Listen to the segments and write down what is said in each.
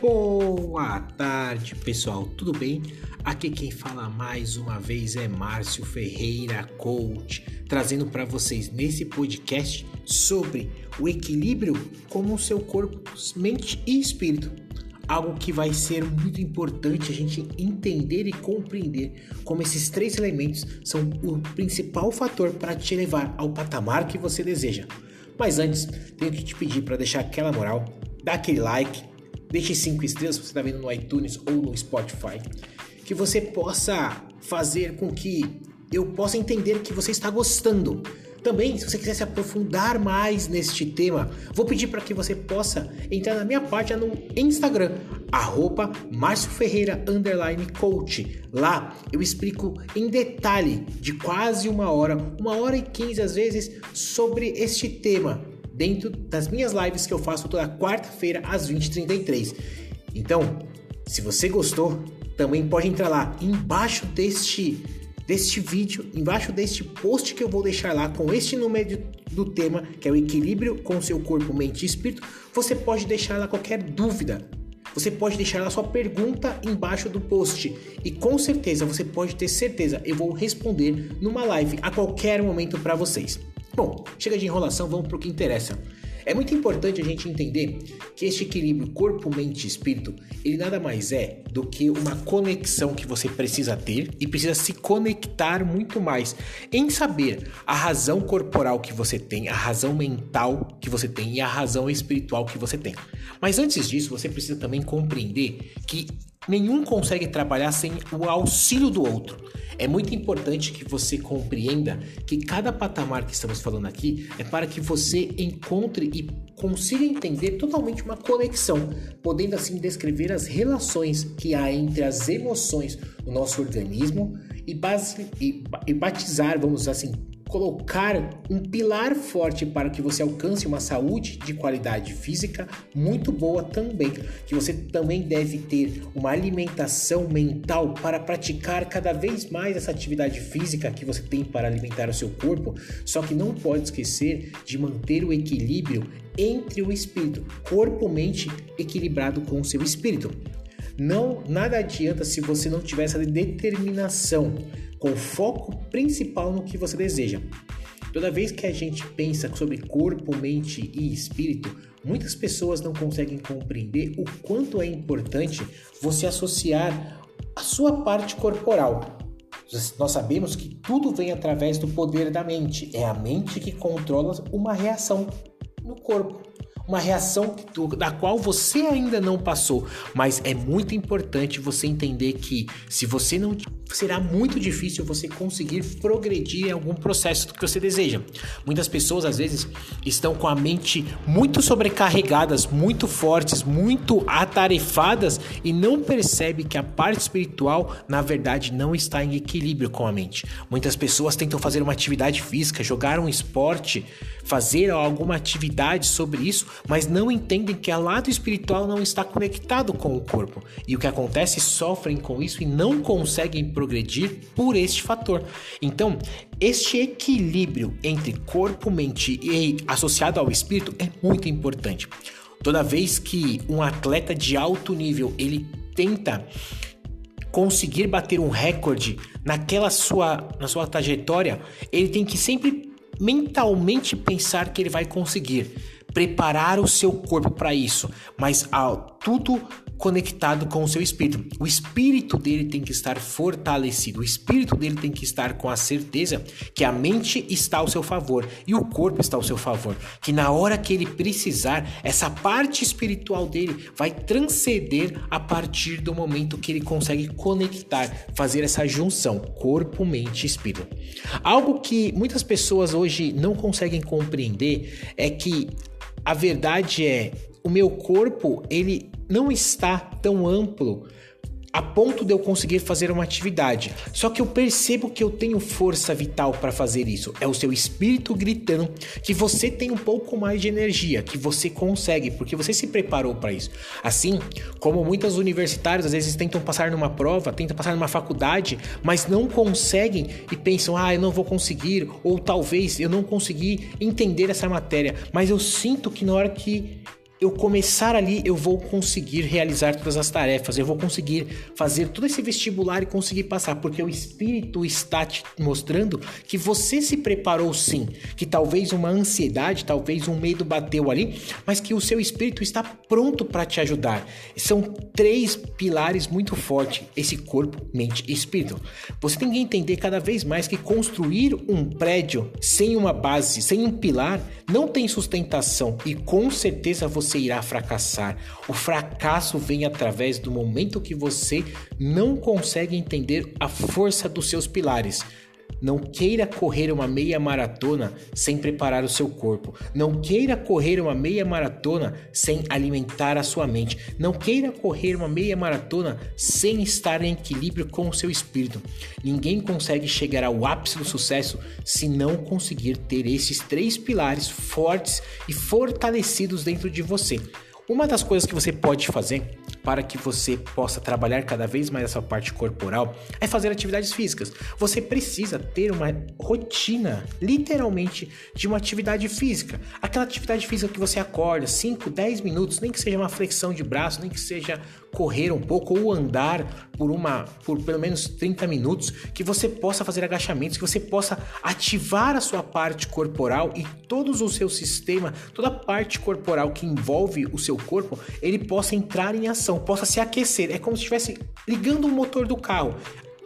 Boa tarde, pessoal. Tudo bem? Aqui quem fala mais uma vez é Márcio Ferreira, coach, trazendo para vocês nesse podcast sobre o equilíbrio como o seu corpo, mente e espírito. Algo que vai ser muito importante a gente entender e compreender como esses três elementos são o principal fator para te levar ao patamar que você deseja. Mas antes, tenho que te pedir para deixar aquela moral, dar aquele like, deixe cinco estrelas se você está vendo no iTunes ou no Spotify, que você possa fazer com que eu possa entender que você está gostando. Também, se você quiser se aprofundar mais neste tema, vou pedir para que você possa entrar na minha página no Instagram, arroba Márcio Ferreira Coach. Lá eu explico em detalhe, de quase uma hora, uma hora e quinze às vezes, sobre este tema, dentro das minhas lives que eu faço toda quarta-feira às 20h33. Então, se você gostou, também pode entrar lá embaixo deste deste vídeo, embaixo deste post que eu vou deixar lá com este número do tema, que é o equilíbrio com seu corpo, mente e espírito, você pode deixar lá qualquer dúvida. Você pode deixar lá sua pergunta embaixo do post e com certeza você pode ter certeza eu vou responder numa live a qualquer momento para vocês. Bom, chega de enrolação, vamos para o que interessa. É muito importante a gente entender que este equilíbrio corpo, mente espírito, ele nada mais é do que uma conexão que você precisa ter e precisa se conectar muito mais em saber a razão corporal que você tem, a razão mental que você tem e a razão espiritual que você tem. Mas antes disso, você precisa também compreender que nenhum consegue trabalhar sem o auxílio do outro. É muito importante que você compreenda que cada patamar que estamos falando aqui é para que você encontre e consiga entender totalmente uma conexão, podendo assim descrever as relações que há entre as emoções do nosso organismo e, base, e, e batizar, vamos assim, colocar um pilar forte para que você alcance uma saúde de qualidade física muito boa também. Que você também deve ter uma alimentação mental para praticar cada vez mais essa atividade física que você tem para alimentar o seu corpo. Só que não pode esquecer de manter o equilíbrio entre o espírito, corpo-mente equilibrado com o seu espírito. Não, nada adianta se você não tiver essa determinação com foco principal no que você deseja. Toda vez que a gente pensa sobre corpo, mente e espírito, muitas pessoas não conseguem compreender o quanto é importante você associar a sua parte corporal. Nós sabemos que tudo vem através do poder da mente. É a mente que controla uma reação no corpo uma reação da qual você ainda não passou, mas é muito importante você entender que se você não será muito difícil você conseguir progredir em algum processo que você deseja. Muitas pessoas às vezes estão com a mente muito sobrecarregadas, muito fortes, muito atarefadas e não percebe que a parte espiritual, na verdade, não está em equilíbrio com a mente. Muitas pessoas tentam fazer uma atividade física, jogar um esporte, fazer alguma atividade sobre isso, mas não entendem que o lado espiritual não está conectado com o corpo. E o que acontece, sofrem com isso e não conseguem progredir por este fator. Então, este equilíbrio entre corpo, mente e associado ao espírito é muito importante. Toda vez que um atleta de alto nível ele tenta conseguir bater um recorde naquela sua na sua trajetória, ele tem que sempre mentalmente pensar que ele vai conseguir preparar o seu corpo para isso, mas ao tudo conectado com o seu espírito. O espírito dele tem que estar fortalecido, o espírito dele tem que estar com a certeza que a mente está ao seu favor e o corpo está ao seu favor. Que na hora que ele precisar, essa parte espiritual dele vai transcender a partir do momento que ele consegue conectar, fazer essa junção corpo, mente e espírito. Algo que muitas pessoas hoje não conseguem compreender é que a verdade é o meu corpo ele não está tão amplo a ponto de eu conseguir fazer uma atividade. Só que eu percebo que eu tenho força vital para fazer isso. É o seu espírito gritando que você tem um pouco mais de energia, que você consegue, porque você se preparou para isso. Assim como muitas universitárias às vezes tentam passar numa prova, tentam passar numa faculdade, mas não conseguem e pensam: "Ah, eu não vou conseguir", ou talvez eu não consegui entender essa matéria, mas eu sinto que na hora que eu começar ali, eu vou conseguir realizar todas as tarefas, eu vou conseguir fazer todo esse vestibular e conseguir passar, porque o espírito está te mostrando que você se preparou sim, que talvez uma ansiedade, talvez um medo bateu ali, mas que o seu espírito está pronto para te ajudar. São três pilares muito fortes: esse corpo, mente e espírito. Você tem que entender cada vez mais que construir um prédio sem uma base, sem um pilar, não tem sustentação e com certeza você irá fracassar. O fracasso vem através do momento que você não consegue entender a força dos seus pilares. Não queira correr uma meia maratona sem preparar o seu corpo. Não queira correr uma meia maratona sem alimentar a sua mente. Não queira correr uma meia maratona sem estar em equilíbrio com o seu espírito. Ninguém consegue chegar ao ápice do sucesso se não conseguir ter esses três pilares fortes e fortalecidos dentro de você. Uma das coisas que você pode fazer para que você possa trabalhar cada vez mais essa parte corporal é fazer atividades físicas. Você precisa ter uma rotina, literalmente, de uma atividade física. Aquela atividade física que você acorda 5, 10 minutos, nem que seja uma flexão de braço, nem que seja correr um pouco ou andar por uma por pelo menos 30 minutos, que você possa fazer agachamentos, que você possa ativar a sua parte corporal e todos o seu sistema, toda a parte corporal que envolve o seu corpo, ele possa entrar em ação possa se aquecer. É como se estivesse ligando o motor do carro.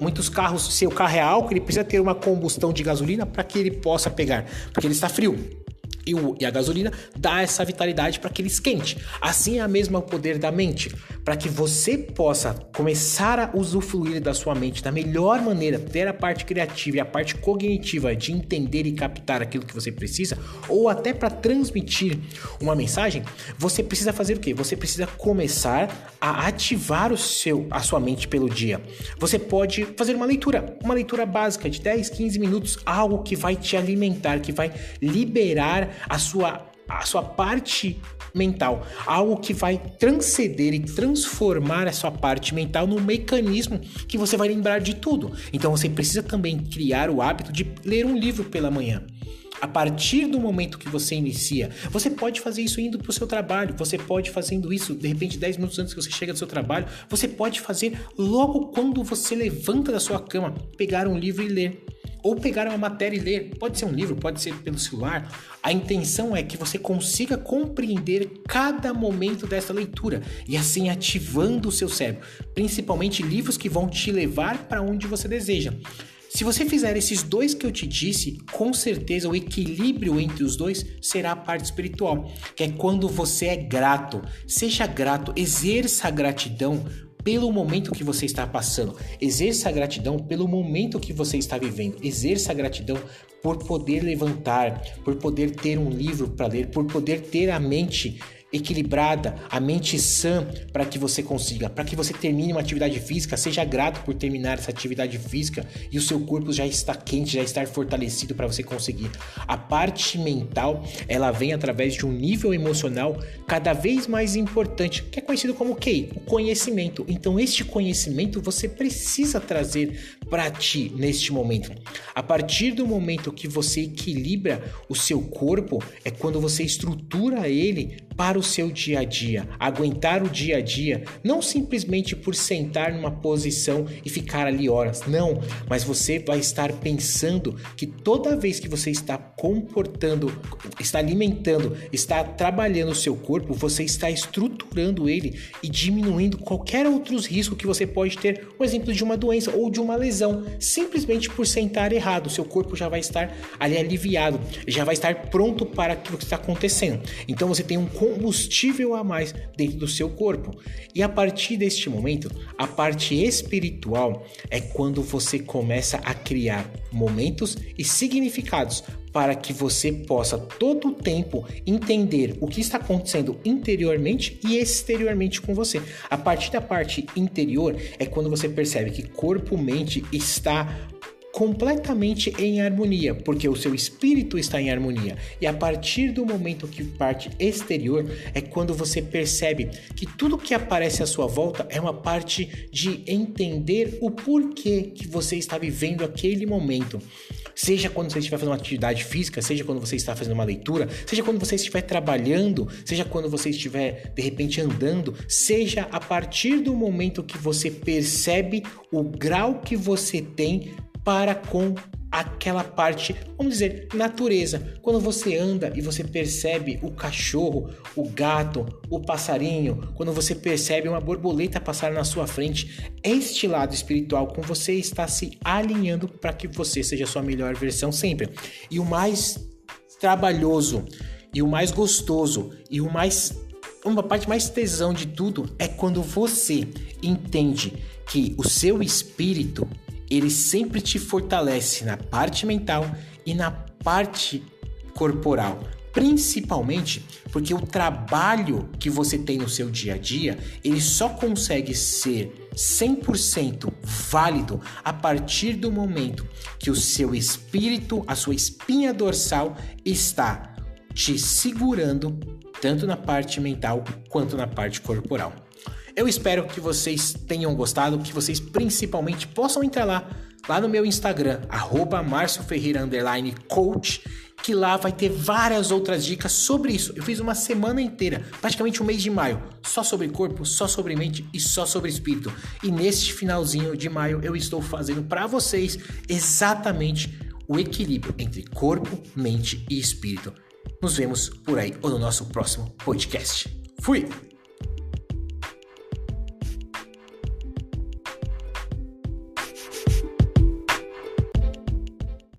Muitos carros, se o carro é álcool, ele precisa ter uma combustão de gasolina para que ele possa pegar, porque ele está frio. E, o, e, a gasolina dá essa vitalidade para que ele esquente. Assim é a mesma poder da mente, para que você possa começar a usufruir da sua mente da melhor maneira, ter a parte criativa e a parte cognitiva de entender e captar aquilo que você precisa, ou até para transmitir uma mensagem, você precisa fazer o quê? Você precisa começar a ativar o seu, a sua mente pelo dia. Você pode fazer uma leitura, uma leitura básica de 10, 15 minutos, algo que vai te alimentar, que vai liberar a sua a sua parte mental, algo que vai transcender e transformar a sua parte mental num mecanismo que você vai lembrar de tudo. Então você precisa também criar o hábito de ler um livro pela manhã. A partir do momento que você inicia, você pode fazer isso indo para o seu trabalho, você pode fazendo isso de repente 10 minutos antes que você chega do seu trabalho, você pode fazer logo quando você levanta da sua cama, pegar um livro e ler ou pegar uma matéria e ler. Pode ser um livro, pode ser pelo celular. A intenção é que você consiga compreender cada momento dessa leitura e assim ativando o seu cérebro, principalmente livros que vão te levar para onde você deseja. Se você fizer esses dois que eu te disse, com certeza o equilíbrio entre os dois será a parte espiritual, que é quando você é grato. Seja grato, exerça a gratidão pelo momento que você está passando. Exerça a gratidão pelo momento que você está vivendo. Exerça a gratidão por poder levantar, por poder ter um livro para ler, por poder ter a mente equilibrada, a mente sã para que você consiga, para que você termine uma atividade física, seja grato por terminar essa atividade física e o seu corpo já está quente, já está fortalecido para você conseguir. A parte mental, ela vem através de um nível emocional cada vez mais importante, que é conhecido como o QI, o conhecimento. Então este conhecimento você precisa trazer para ti neste momento. A partir do momento que você equilibra o seu corpo, é quando você estrutura ele para o seu dia a dia, aguentar o dia a dia, não simplesmente por sentar numa posição e ficar ali horas, não, mas você vai estar pensando que toda vez que você está comportando, está alimentando, está trabalhando o seu corpo, você está estruturando ele e diminuindo qualquer outros riscos que você pode ter, um exemplo de uma doença ou de uma lesão, simplesmente por sentar errado, seu corpo já vai estar ali aliviado, já vai estar pronto para aquilo que está acontecendo. Então você tem um combustível a mais dentro do seu corpo. E a partir deste momento, a parte espiritual é quando você começa a criar momentos e significados para que você possa todo o tempo entender o que está acontecendo interiormente e exteriormente com você. A partir da parte interior é quando você percebe que corpo, mente está completamente em harmonia, porque o seu espírito está em harmonia. E a partir do momento que parte exterior é quando você percebe que tudo que aparece à sua volta é uma parte de entender o porquê que você está vivendo aquele momento. seja quando você estiver fazendo uma atividade física, seja quando você está fazendo uma leitura, seja quando você estiver trabalhando, seja quando você estiver de repente andando, seja a partir do momento que você percebe o grau que você tem para com aquela parte, vamos dizer, natureza. Quando você anda e você percebe o cachorro, o gato, o passarinho, quando você percebe uma borboleta passar na sua frente, este lado espiritual com você está se alinhando para que você seja a sua melhor versão sempre. E o mais trabalhoso, e o mais gostoso, e o mais uma parte mais tesão de tudo é quando você entende que o seu espírito ele sempre te fortalece na parte mental e na parte corporal. Principalmente porque o trabalho que você tem no seu dia a dia, ele só consegue ser 100% válido a partir do momento que o seu espírito, a sua espinha dorsal está te segurando tanto na parte mental quanto na parte corporal. Eu espero que vocês tenham gostado, que vocês principalmente possam entrar lá, lá no meu Instagram, arroba coach, que lá vai ter várias outras dicas sobre isso. Eu fiz uma semana inteira, praticamente um mês de maio, só sobre corpo, só sobre mente e só sobre espírito. E neste finalzinho de maio eu estou fazendo para vocês exatamente o equilíbrio entre corpo, mente e espírito. Nos vemos por aí ou no nosso próximo podcast. Fui!